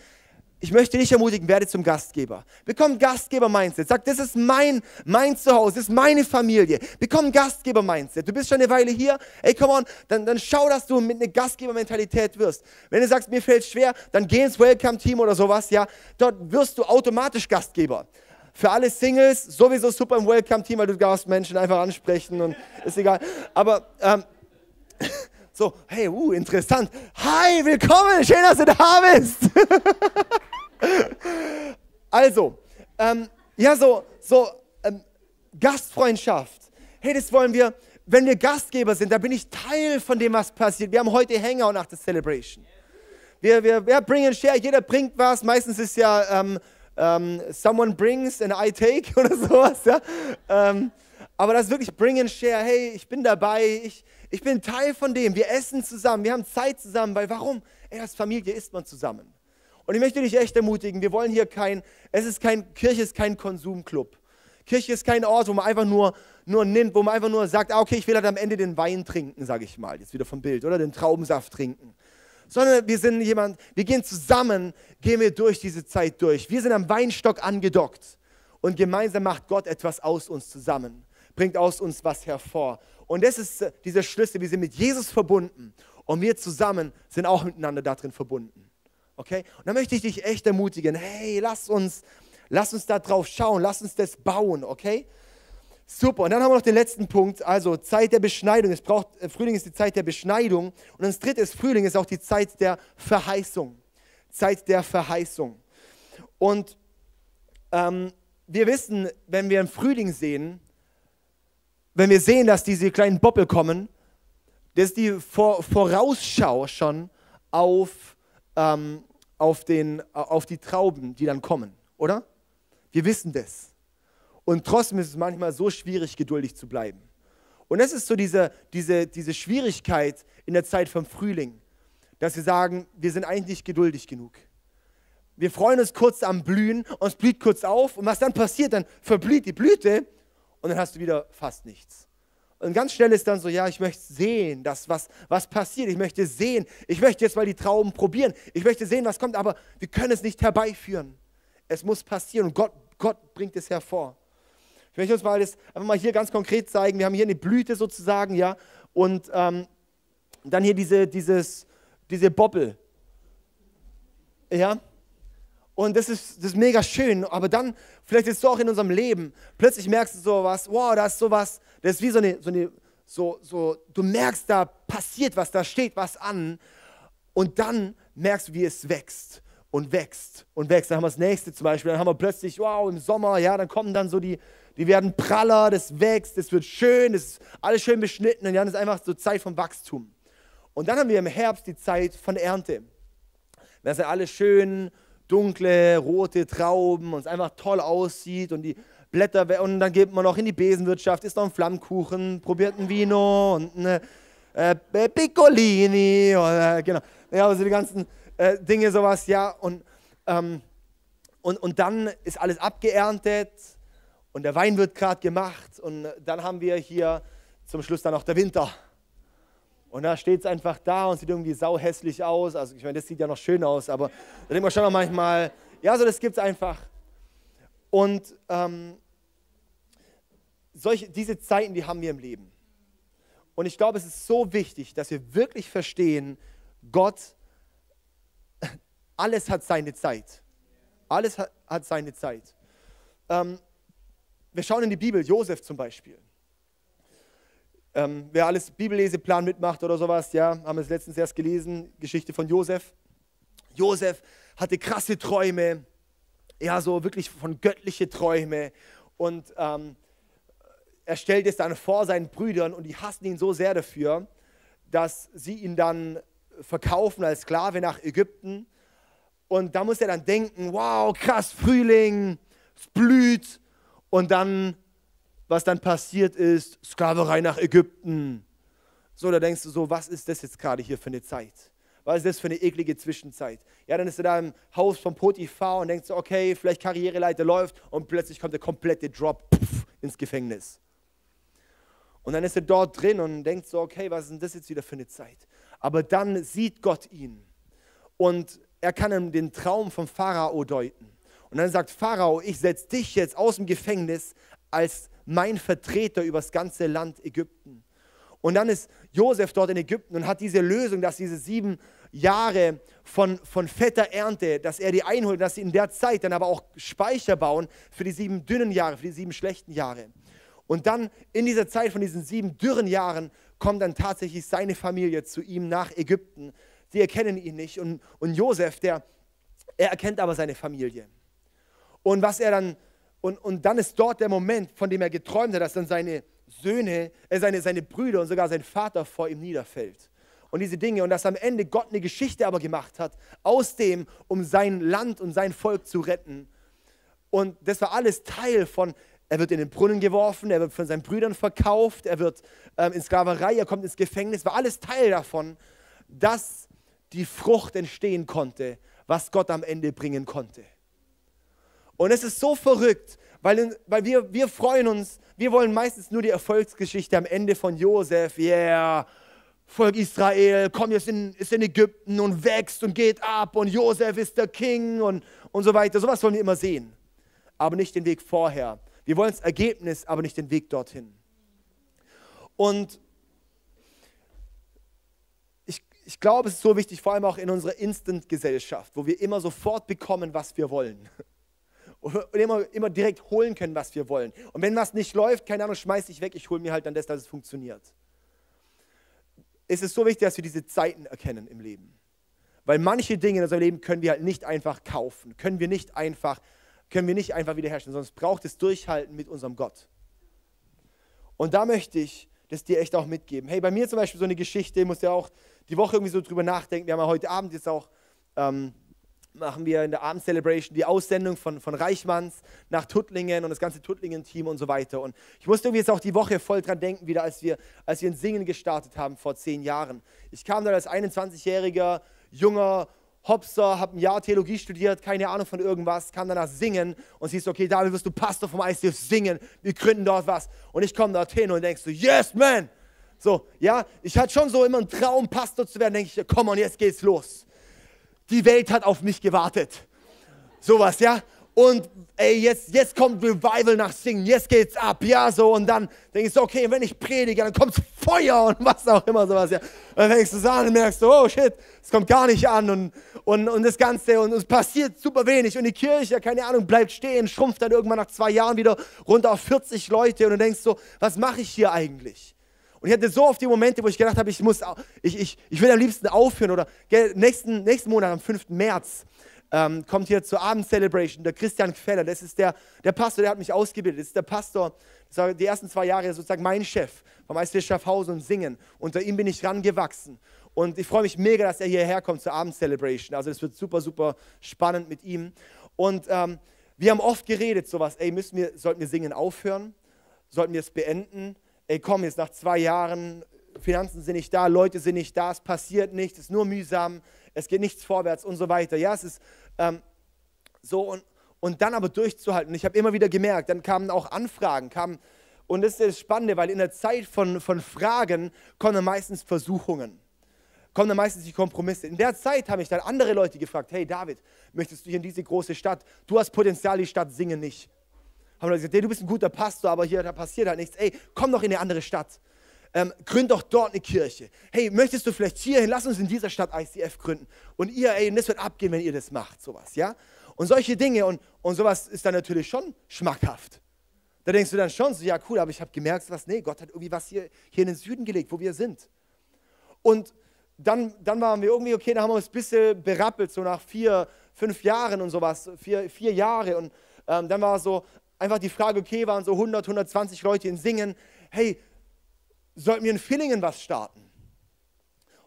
Ich möchte dich ermutigen, werde zum Gastgeber. Bekomm Gastgeber-Mindset. Sag, das ist mein, mein Zuhause, das ist meine Familie. Bekomm Gastgeber-Mindset. Du bist schon eine Weile hier. Ey, come on, dann, dann schau, dass du mit einer Gastgeber-Mentalität wirst. Wenn du sagst, mir fällt schwer, dann geh ins Welcome-Team oder sowas, ja. Dort wirst du automatisch Gastgeber. Für alle Singles sowieso super im Welcome-Team, weil du darfst Menschen einfach ansprechen und ist egal. Aber ähm, so, hey, uh, interessant. Hi, willkommen, schön, dass du da bist. also, ähm, ja, so, so ähm, Gastfreundschaft. Hey, das wollen wir, wenn wir Gastgeber sind, da bin ich Teil von dem, was passiert. Wir haben heute Hangout nach der Celebration. Wir, wir, wir bringen Share, jeder bringt was. Meistens ist ja ähm, ähm, someone brings and I take oder sowas. Ja? Ähm, aber das ist wirklich bring and share. Hey, ich bin dabei, ich, ich bin Teil von dem. Wir essen zusammen, wir haben Zeit zusammen, weil warum? Ey, als Familie isst man zusammen. Und ich möchte dich echt ermutigen, wir wollen hier kein, es ist kein, Kirche ist kein Konsumclub. Kirche ist kein Ort, wo man einfach nur, nur nimmt, wo man einfach nur sagt, ah, okay, ich will halt am Ende den Wein trinken, sage ich mal, jetzt wieder vom Bild, oder den Traubensaft trinken sondern wir sind jemand, wir gehen zusammen, gehen wir durch diese Zeit durch. Wir sind am Weinstock angedockt und gemeinsam macht Gott etwas aus uns zusammen, bringt aus uns was hervor. Und das ist äh, dieser Schlüssel, wir sind mit Jesus verbunden und wir zusammen sind auch miteinander darin verbunden. Okay? Und da möchte ich dich echt ermutigen, hey, lass uns, lass uns da drauf schauen, lass uns das bauen, okay? Super. Und dann haben wir noch den letzten Punkt, also Zeit der Beschneidung. Es braucht, äh, Frühling ist die Zeit der Beschneidung. Und das dritte ist, Frühling ist auch die Zeit der Verheißung. Zeit der Verheißung. Und ähm, wir wissen, wenn wir einen Frühling sehen, wenn wir sehen, dass diese kleinen Boppel kommen, das ist die Vor Vorausschau schon auf, ähm, auf, den, auf die Trauben, die dann kommen, oder? Wir wissen das. Und trotzdem ist es manchmal so schwierig, geduldig zu bleiben. Und das ist so diese, diese, diese Schwierigkeit in der Zeit vom Frühling, dass wir sagen, wir sind eigentlich nicht geduldig genug. Wir freuen uns kurz am Blühen und es blüht kurz auf und was dann passiert, dann verblüht die Blüte und dann hast du wieder fast nichts. Und ganz schnell ist dann so, ja, ich möchte sehen, dass was, was passiert. Ich möchte sehen, ich möchte jetzt mal die Trauben probieren. Ich möchte sehen, was kommt, aber wir können es nicht herbeiführen. Es muss passieren und Gott, Gott bringt es hervor. Ich möchte uns mal das einfach mal hier ganz konkret zeigen. Wir haben hier eine Blüte sozusagen, ja, und ähm, dann hier diese, dieses, diese Bobbel. Ja, und das ist, das ist mega schön, aber dann, vielleicht ist es so auch in unserem Leben, plötzlich merkst du sowas, wow, da ist sowas, das ist wie so eine, so eine so, so, du merkst, da passiert was, da steht was an und dann merkst du, wie es wächst und wächst und wächst. Dann haben wir das nächste zum Beispiel, dann haben wir plötzlich, wow, im Sommer, ja, dann kommen dann so die, die werden praller, das wächst, das wird schön, das ist alles schön beschnitten und dann ist einfach so Zeit vom Wachstum. Und dann haben wir im Herbst die Zeit von Ernte. Das ja alles schön dunkle, rote Trauben und es einfach toll aussieht und die Blätter, und dann geht man noch in die Besenwirtschaft, isst noch einen Flammkuchen, probiert ein Vino und eine äh, Piccolini, oder, genau, ja, also die ganzen äh, Dinge, sowas, ja, und, ähm, und, und dann ist alles abgeerntet und der Wein wird gerade gemacht und dann haben wir hier zum Schluss dann noch der Winter. Und da steht es einfach da und sieht irgendwie sauhässlich aus. Also ich meine, das sieht ja noch schön aus, aber da denkt man schon noch manchmal, ja, so das gibt es einfach. Und ähm, solche, diese Zeiten, die haben wir im Leben. Und ich glaube, es ist so wichtig, dass wir wirklich verstehen, Gott, alles hat seine Zeit. Alles hat, hat seine Zeit. Ähm, wir schauen in die Bibel, Josef zum Beispiel. Ähm, wer alles Bibelleseplan mitmacht oder sowas, ja, haben wir es letztens erst gelesen, Geschichte von Josef. Josef hatte krasse Träume, ja, so wirklich von göttliche Träume. Und ähm, er stellt es dann vor seinen Brüdern und die hassen ihn so sehr dafür, dass sie ihn dann verkaufen als Sklave nach Ägypten. Und da muss er dann denken, wow, krass, Frühling, es blüht. Und dann was dann passiert ist, Sklaverei nach Ägypten. So, da denkst du so, was ist das jetzt gerade hier für eine Zeit? Was ist das für eine eklige Zwischenzeit? Ja, dann ist er da im Haus von Potiphar und denkst so, okay, vielleicht Karriereleiter läuft und plötzlich kommt der komplette Drop puff, ins Gefängnis. Und dann ist er dort drin und denkt so, okay, was ist denn das jetzt wieder für eine Zeit? Aber dann sieht Gott ihn und er kann ihm den Traum vom Pharao deuten. Und dann sagt Pharao, ich setze dich jetzt aus dem Gefängnis als mein Vertreter über das ganze Land Ägypten. Und dann ist Josef dort in Ägypten und hat diese Lösung, dass diese sieben Jahre von, von fetter Ernte, dass er die einholt, dass sie in der Zeit dann aber auch Speicher bauen für die sieben dünnen Jahre, für die sieben schlechten Jahre. Und dann in dieser Zeit von diesen sieben dürren Jahren kommt dann tatsächlich seine Familie zu ihm nach Ägypten. Sie erkennen ihn nicht. Und, und Josef, der, er erkennt aber seine Familie. Und was er dann und, und dann ist dort der Moment, von dem er geträumt hat, dass dann seine Söhne, äh, seine, seine Brüder und sogar sein Vater vor ihm niederfällt. Und diese Dinge. Und dass am Ende Gott eine Geschichte aber gemacht hat, aus dem, um sein Land und sein Volk zu retten. Und das war alles Teil von, er wird in den Brunnen geworfen, er wird von seinen Brüdern verkauft, er wird ähm, in Sklaverei, er kommt ins Gefängnis, war alles Teil davon, dass die Frucht entstehen konnte, was Gott am Ende bringen konnte. Und es ist so verrückt, weil, weil wir, wir freuen uns, wir wollen meistens nur die Erfolgsgeschichte am Ende von Josef, yeah, Volk Israel, komm jetzt in, ist in Ägypten und wächst und geht ab und Josef ist der King und, und so weiter. Sowas wollen wir immer sehen, aber nicht den Weg vorher. Wir wollen das Ergebnis, aber nicht den Weg dorthin. Und ich, ich glaube, es ist so wichtig, vor allem auch in unserer Instant-Gesellschaft, wo wir immer sofort bekommen, was wir wollen und immer, immer direkt holen können, was wir wollen. Und wenn was nicht läuft, keine Ahnung, schmeiß ich weg, ich hole mir halt dann das, dass es funktioniert. Es ist so wichtig, dass wir diese Zeiten erkennen im Leben. Weil manche Dinge in unserem Leben können wir halt nicht einfach kaufen, können wir nicht einfach, können wir nicht einfach wiederherstellen, es braucht das Durchhalten mit unserem Gott. Und da möchte ich das dir echt auch mitgeben. Hey, bei mir zum Beispiel so eine Geschichte, ich muss ja auch die Woche irgendwie so drüber nachdenken. Wir haben ja heute Abend jetzt auch ähm, machen wir in der Abend-Celebration die Aussendung von, von Reichmanns nach Tuttlingen und das ganze Tuttlingen-Team und so weiter. Und ich musste irgendwie jetzt auch die Woche voll dran denken, wieder als wir, als wir ein Singen gestartet haben vor zehn Jahren. Ich kam da als 21-jähriger, junger Hopser, habe ein Jahr Theologie studiert, keine Ahnung von irgendwas, kam danach singen und siehst, okay, David, wirst du Pastor vom ICF singen, wir gründen dort was. Und ich komme dorthin und denkst so, yes, man! So, ja, ich hatte schon so immer einen Traum, Pastor zu werden, denke ich, komm on, jetzt geht's los. Die Welt hat auf mich gewartet. Sowas, ja und ey, jetzt, jetzt kommt Revival nach Singen, jetzt geht's ab, ja, so, und dann denkst du, okay, wenn ich predige, dann kommt Feuer und was auch immer, sowas, ja. Und dann fängst du es an und merkst du, oh shit, es kommt gar nicht an und, und, und das Ganze und es passiert super wenig und die Kirche, keine Ahnung, bleibt stehen, schrumpft dann irgendwann nach zwei Jahren wieder runter auf 40 Leute und du denkst so, was mache ich hier eigentlich? Und ich hatte so oft die Momente, wo ich gedacht habe, ich muss, ich, ich, ich will am liebsten aufhören oder nächsten, nächsten Monat, am 5. März, ähm, kommt hier zur Abend-Celebration, der Christian Queller, das ist der, der Pastor, der hat mich ausgebildet, das ist der Pastor, das war die ersten zwei Jahre sozusagen mein Chef vom ICF Schaffhausen und Singen. Unter ihm bin ich rangewachsen. Und ich freue mich mega, dass er hierher kommt zur Abend-Celebration. Also das wird super, super spannend mit ihm. Und ähm, wir haben oft geredet, sowas, ey, müssen wir, sollten wir Singen aufhören? Sollten wir es beenden? Ey, komm, jetzt nach zwei Jahren, Finanzen sind nicht da, Leute sind nicht da, es passiert nichts, es ist nur mühsam es geht nichts vorwärts und so weiter. Ja, es ist ähm, so und, und dann aber durchzuhalten. Ich habe immer wieder gemerkt, dann kamen auch Anfragen, kamen, und das ist das Spannende, weil in der Zeit von, von Fragen kommen meistens Versuchungen, kommen dann meistens die Kompromisse. In der Zeit haben mich dann andere Leute gefragt, hey David, möchtest du hier in diese große Stadt, du hast Potenzial, die Stadt singen nicht. Haben Leute gesagt, hey, du bist ein guter Pastor, aber hier da passiert halt nichts. Ey, komm doch in eine andere Stadt ähm, gründ doch dort eine Kirche. Hey, möchtest du vielleicht hierhin? Lass uns in dieser Stadt ICF gründen. Und ihr, ey, das wird abgehen, wenn ihr das macht, sowas, ja? Und solche Dinge und, und sowas ist dann natürlich schon schmackhaft. Da denkst du dann schon so, ja cool, aber ich habe gemerkt, was, nee, Gott hat irgendwie was hier, hier in den Süden gelegt, wo wir sind. Und dann, dann waren wir irgendwie, okay, dann haben wir uns ein bisschen berappelt, so nach vier, fünf Jahren und sowas, vier, vier Jahre. Und ähm, dann war so einfach die Frage, okay, waren so 100, 120 Leute in Singen. Hey, sollten wir in Villingen was starten.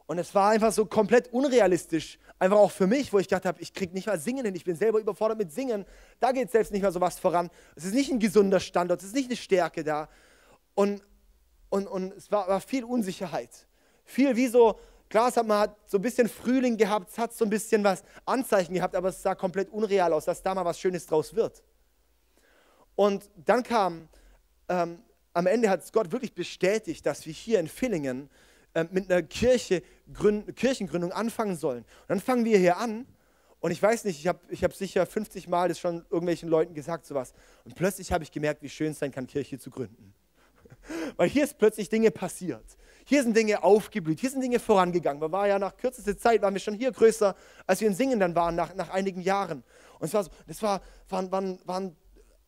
Und es war einfach so komplett unrealistisch, einfach auch für mich, wo ich gedacht habe, ich kriege nicht mal Singen hin, ich bin selber überfordert mit Singen. Da geht selbst nicht mehr so was voran. Es ist nicht ein gesunder Standort, es ist nicht eine Stärke da. Und, und, und es war, war viel Unsicherheit. Viel wie so, klar, es hat, man hat so ein bisschen Frühling gehabt, es hat so ein bisschen was Anzeichen gehabt, aber es sah komplett unreal aus, dass da mal was Schönes draus wird. Und dann kam ähm, am Ende hat Gott wirklich bestätigt, dass wir hier in Villingen äh, mit einer Kirche, Gründ, Kirchengründung anfangen sollen. Und dann fangen wir hier an und ich weiß nicht, ich habe ich hab sicher 50 Mal das schon irgendwelchen Leuten gesagt, sowas. Und plötzlich habe ich gemerkt, wie schön es sein kann, Kirche zu gründen. Weil hier ist plötzlich Dinge passiert. Hier sind Dinge aufgeblüht, hier sind Dinge vorangegangen. Wir waren ja nach kürzester Zeit, waren wir schon hier größer, als wir in Singen dann waren, nach, nach einigen Jahren. Und es war so, das war, waren, waren, waren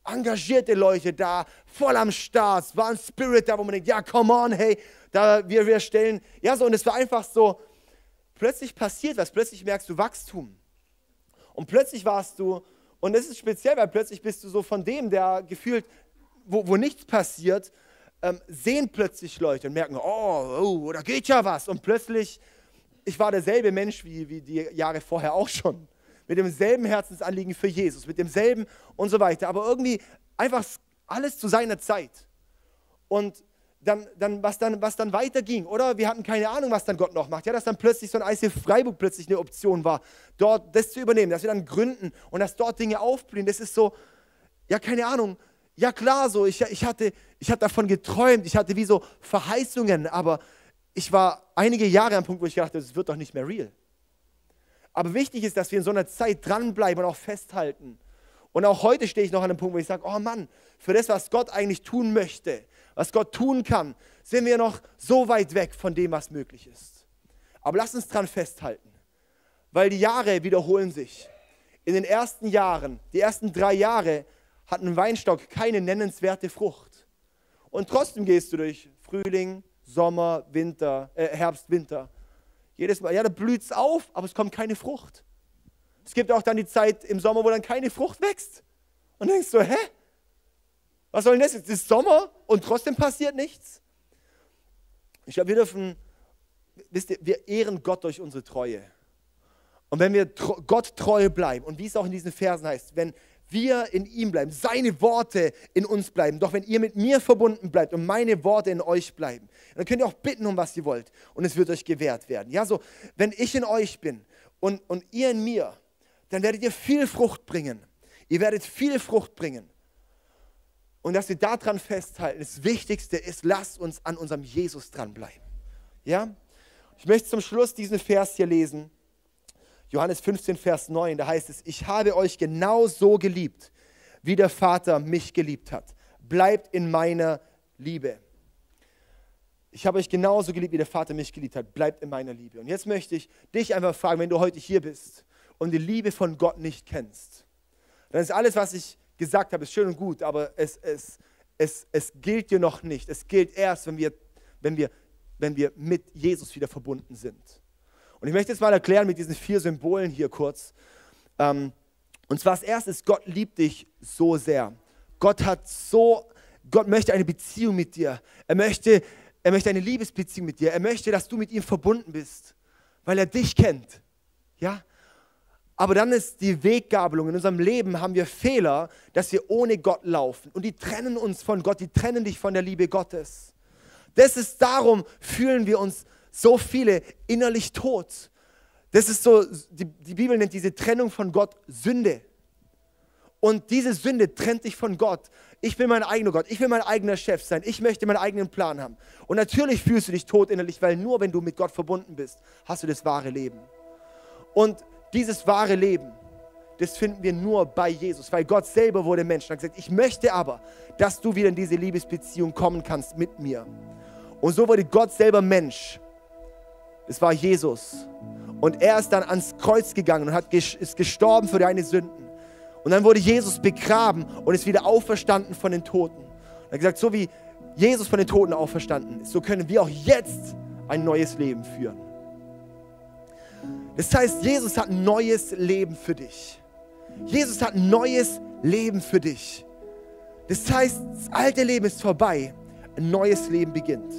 engagierte Leute da, voll am Start, war ein Spirit da, wo man denkt, ja, come on, hey, da wir, wir stellen, ja, so, und es war einfach so, plötzlich passiert was, plötzlich merkst du Wachstum. Und plötzlich warst du, und es ist speziell, weil plötzlich bist du so von dem, der gefühlt, wo, wo nichts passiert, ähm, sehen plötzlich Leute und merken, oh, oh, da geht ja was. Und plötzlich, ich war derselbe Mensch wie, wie die Jahre vorher auch schon mit demselben Herzensanliegen für Jesus, mit demselben und so weiter. Aber irgendwie einfach alles zu seiner Zeit. Und dann, dann, was, dann, was dann weiterging, oder? Wir hatten keine Ahnung, was dann Gott noch macht. Ja, dass dann plötzlich so ein ICF Freiburg plötzlich eine Option war, dort das zu übernehmen, dass wir dann gründen und dass dort Dinge aufblühen. Das ist so, ja, keine Ahnung. Ja, klar, so, ich, ich, hatte, ich hatte davon geträumt, ich hatte wie so Verheißungen, aber ich war einige Jahre am Punkt, wo ich dachte, das wird doch nicht mehr real. Aber wichtig ist, dass wir in so einer Zeit dranbleiben und auch festhalten. Und auch heute stehe ich noch an einem Punkt, wo ich sage, oh Mann, für das, was Gott eigentlich tun möchte, was Gott tun kann, sind wir noch so weit weg von dem, was möglich ist. Aber lass uns dran festhalten, weil die Jahre wiederholen sich. In den ersten Jahren, die ersten drei Jahre, hat ein Weinstock keine nennenswerte Frucht. Und trotzdem gehst du durch Frühling, Sommer, Winter, äh, Herbst, Winter. Jedes Mal, ja, da blüht es auf, aber es kommt keine Frucht. Es gibt auch dann die Zeit im Sommer, wo dann keine Frucht wächst. Und denkst du, hä? Was soll denn das? Es ist Sommer und trotzdem passiert nichts. Ich glaube, wir dürfen, wisst ihr, wir ehren Gott durch unsere Treue. Und wenn wir Gott treu bleiben, und wie es auch in diesen Versen heißt, wenn wir in ihm bleiben, seine Worte in uns bleiben. Doch wenn ihr mit mir verbunden bleibt und meine Worte in euch bleiben, dann könnt ihr auch bitten, um was ihr wollt und es wird euch gewährt werden. Ja, so, wenn ich in euch bin und, und ihr in mir, dann werdet ihr viel Frucht bringen. Ihr werdet viel Frucht bringen. Und dass wir daran festhalten, das Wichtigste ist, lasst uns an unserem Jesus dranbleiben. Ja? Ich möchte zum Schluss diesen Vers hier lesen. Johannes 15, Vers 9, da heißt es, ich habe euch genau so geliebt, wie der Vater mich geliebt hat. Bleibt in meiner Liebe. Ich habe euch genauso geliebt, wie der Vater mich geliebt hat. Bleibt in meiner Liebe. Und jetzt möchte ich dich einfach fragen, wenn du heute hier bist und die Liebe von Gott nicht kennst, dann ist alles, was ich gesagt habe, ist schön und gut, aber es, es, es, es gilt dir noch nicht. Es gilt erst, wenn wir, wenn, wir, wenn wir mit Jesus wieder verbunden sind. Und ich möchte jetzt mal erklären mit diesen vier Symbolen hier kurz. Ähm, und zwar das erste ist, Gott liebt dich so sehr. Gott hat so, Gott möchte eine Beziehung mit dir. Er möchte, er möchte eine Liebesbeziehung mit dir. Er möchte, dass du mit ihm verbunden bist, weil er dich kennt. Ja? Aber dann ist die Weggabelung. In unserem Leben haben wir Fehler, dass wir ohne Gott laufen. Und die trennen uns von Gott, die trennen dich von der Liebe Gottes. Das ist darum, fühlen wir uns so viele innerlich tot. Das ist so, die, die Bibel nennt diese Trennung von Gott Sünde. Und diese Sünde trennt dich von Gott. Ich will mein eigener Gott, ich will mein eigener Chef sein, ich möchte meinen eigenen Plan haben. Und natürlich fühlst du dich tot innerlich, weil nur wenn du mit Gott verbunden bist, hast du das wahre Leben. Und dieses wahre Leben, das finden wir nur bei Jesus, weil Gott selber wurde Mensch und hat gesagt, ich möchte aber, dass du wieder in diese Liebesbeziehung kommen kannst mit mir. Und so wurde Gott selber Mensch. Das war Jesus. Und er ist dann ans Kreuz gegangen und hat, ist gestorben für deine Sünden. Und dann wurde Jesus begraben und ist wieder auferstanden von den Toten. Er hat gesagt, so wie Jesus von den Toten auferstanden ist, so können wir auch jetzt ein neues Leben führen. Das heißt, Jesus hat ein neues Leben für dich. Jesus hat ein neues Leben für dich. Das heißt, das alte Leben ist vorbei, ein neues Leben beginnt.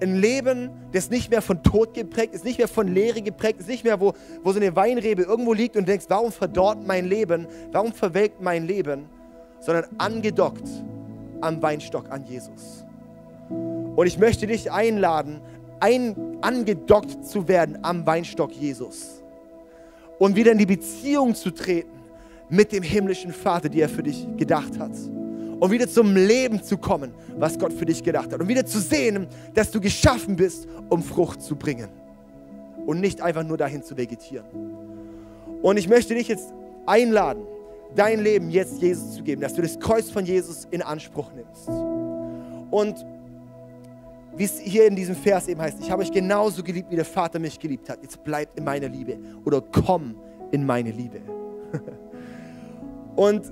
Ein Leben, das nicht mehr von Tod geprägt ist, nicht mehr von Leere geprägt ist, nicht mehr, wo, wo so eine Weinrebe irgendwo liegt und denkst, warum verdorrt mein Leben, warum verwelkt mein Leben, sondern angedockt am Weinstock an Jesus. Und ich möchte dich einladen, ein, angedockt zu werden am Weinstock Jesus und wieder in die Beziehung zu treten mit dem himmlischen Vater, die er für dich gedacht hat. Und wieder zum Leben zu kommen, was Gott für dich gedacht hat. Und wieder zu sehen, dass du geschaffen bist, um Frucht zu bringen. Und nicht einfach nur dahin zu vegetieren. Und ich möchte dich jetzt einladen, dein Leben jetzt Jesus zu geben, dass du das Kreuz von Jesus in Anspruch nimmst. Und wie es hier in diesem Vers eben heißt, ich habe euch genauso geliebt, wie der Vater mich geliebt hat. Jetzt bleibt in meiner Liebe oder komm in meine Liebe. Und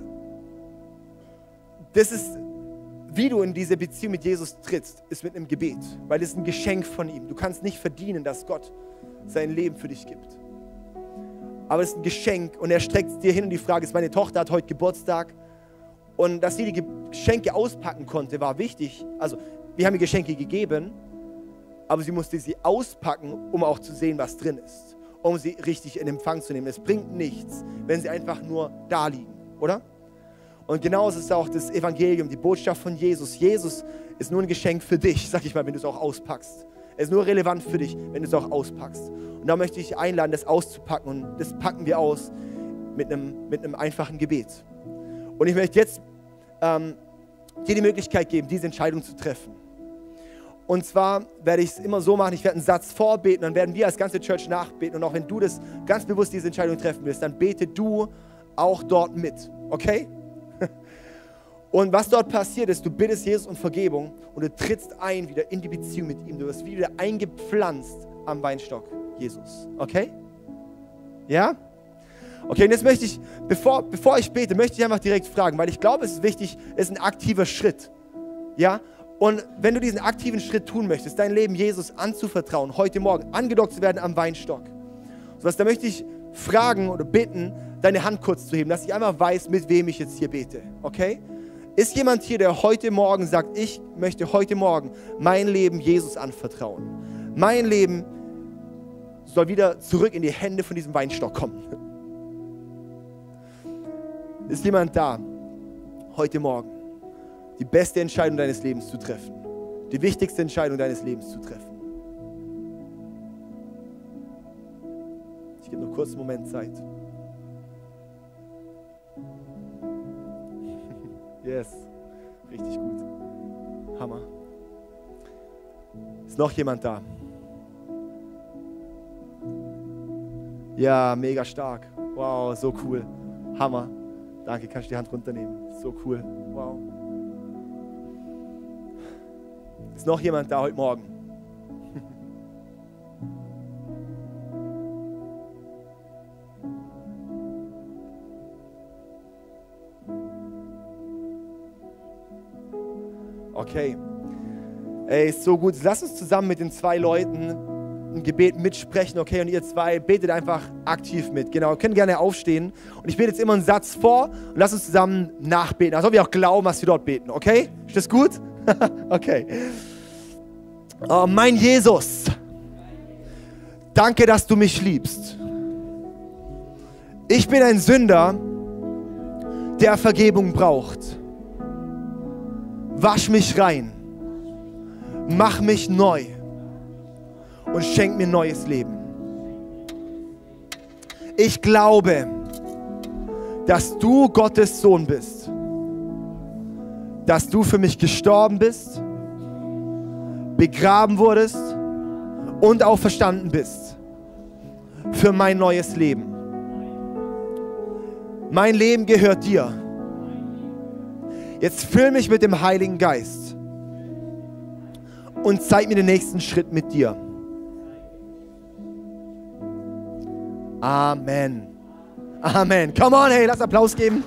das ist, wie du in diese Beziehung mit Jesus trittst, ist mit einem Gebet, weil es ein Geschenk von ihm. Du kannst nicht verdienen, dass Gott sein Leben für dich gibt. Aber es ist ein Geschenk und er streckt es dir hin und die Frage ist, meine Tochter hat heute Geburtstag und dass sie die Geschenke auspacken konnte, war wichtig. Also wir haben ihr Geschenke gegeben, aber sie musste sie auspacken, um auch zu sehen, was drin ist, um sie richtig in Empfang zu nehmen. Es bringt nichts, wenn sie einfach nur da liegen, oder? Und genauso ist auch das Evangelium, die Botschaft von Jesus. Jesus ist nur ein Geschenk für dich, sag ich mal, wenn du es auch auspackst. Er ist nur relevant für dich, wenn du es auch auspackst. Und da möchte ich einladen, das auszupacken. Und das packen wir aus mit einem, mit einem einfachen Gebet. Und ich möchte jetzt ähm, dir die Möglichkeit geben, diese Entscheidung zu treffen. Und zwar werde ich es immer so machen, ich werde einen Satz vorbeten, dann werden wir als ganze Church nachbeten. Und auch wenn du das ganz bewusst diese Entscheidung treffen willst, dann bete du auch dort mit. Okay? Und was dort passiert ist, du bittest Jesus um Vergebung und du trittst ein wieder in die Beziehung mit ihm. Du wirst wieder eingepflanzt am Weinstock Jesus. Okay? Ja? Okay, und jetzt möchte ich, bevor, bevor ich bete, möchte ich einfach direkt fragen, weil ich glaube, es ist wichtig, es ist ein aktiver Schritt. Ja? Und wenn du diesen aktiven Schritt tun möchtest, dein Leben Jesus anzuvertrauen, heute Morgen angedockt zu werden am Weinstock, sodass, da möchte ich fragen oder bitten, deine Hand kurz zu heben, dass ich einmal weiß, mit wem ich jetzt hier bete. Okay? Ist jemand hier, der heute Morgen sagt, ich möchte heute Morgen mein Leben Jesus anvertrauen? Mein Leben soll wieder zurück in die Hände von diesem Weinstock kommen. Ist jemand da heute Morgen? die beste Entscheidung deines Lebens zu treffen. Die wichtigste Entscheidung deines Lebens zu treffen. Ich Gib noch kurz einen Moment Zeit. Yes, richtig gut. Hammer. Ist noch jemand da? Ja, mega stark. Wow, so cool. Hammer. Danke, kannst du die Hand runternehmen. So cool. Wow. Ist noch jemand da heute Morgen? Okay. Ey, ist so gut. Lass uns zusammen mit den zwei Leuten ein Gebet mitsprechen, okay? Und ihr zwei betet einfach aktiv mit. Genau, ihr könnt gerne aufstehen. Und ich bete jetzt immer einen Satz vor und lass uns zusammen nachbeten. Also wir auch glauben, was wir dort beten, okay? Ist das gut? okay. Oh, mein Jesus, danke, dass du mich liebst. Ich bin ein Sünder, der Vergebung braucht. Wasch mich rein, mach mich neu und schenk mir neues Leben. Ich glaube, dass du Gottes Sohn bist, dass du für mich gestorben bist, begraben wurdest und auch verstanden bist für mein neues Leben. Mein Leben gehört dir. Jetzt füll mich mit dem Heiligen Geist und zeig mir den nächsten Schritt mit dir. Amen. Amen. Come on, hey, lass Applaus geben.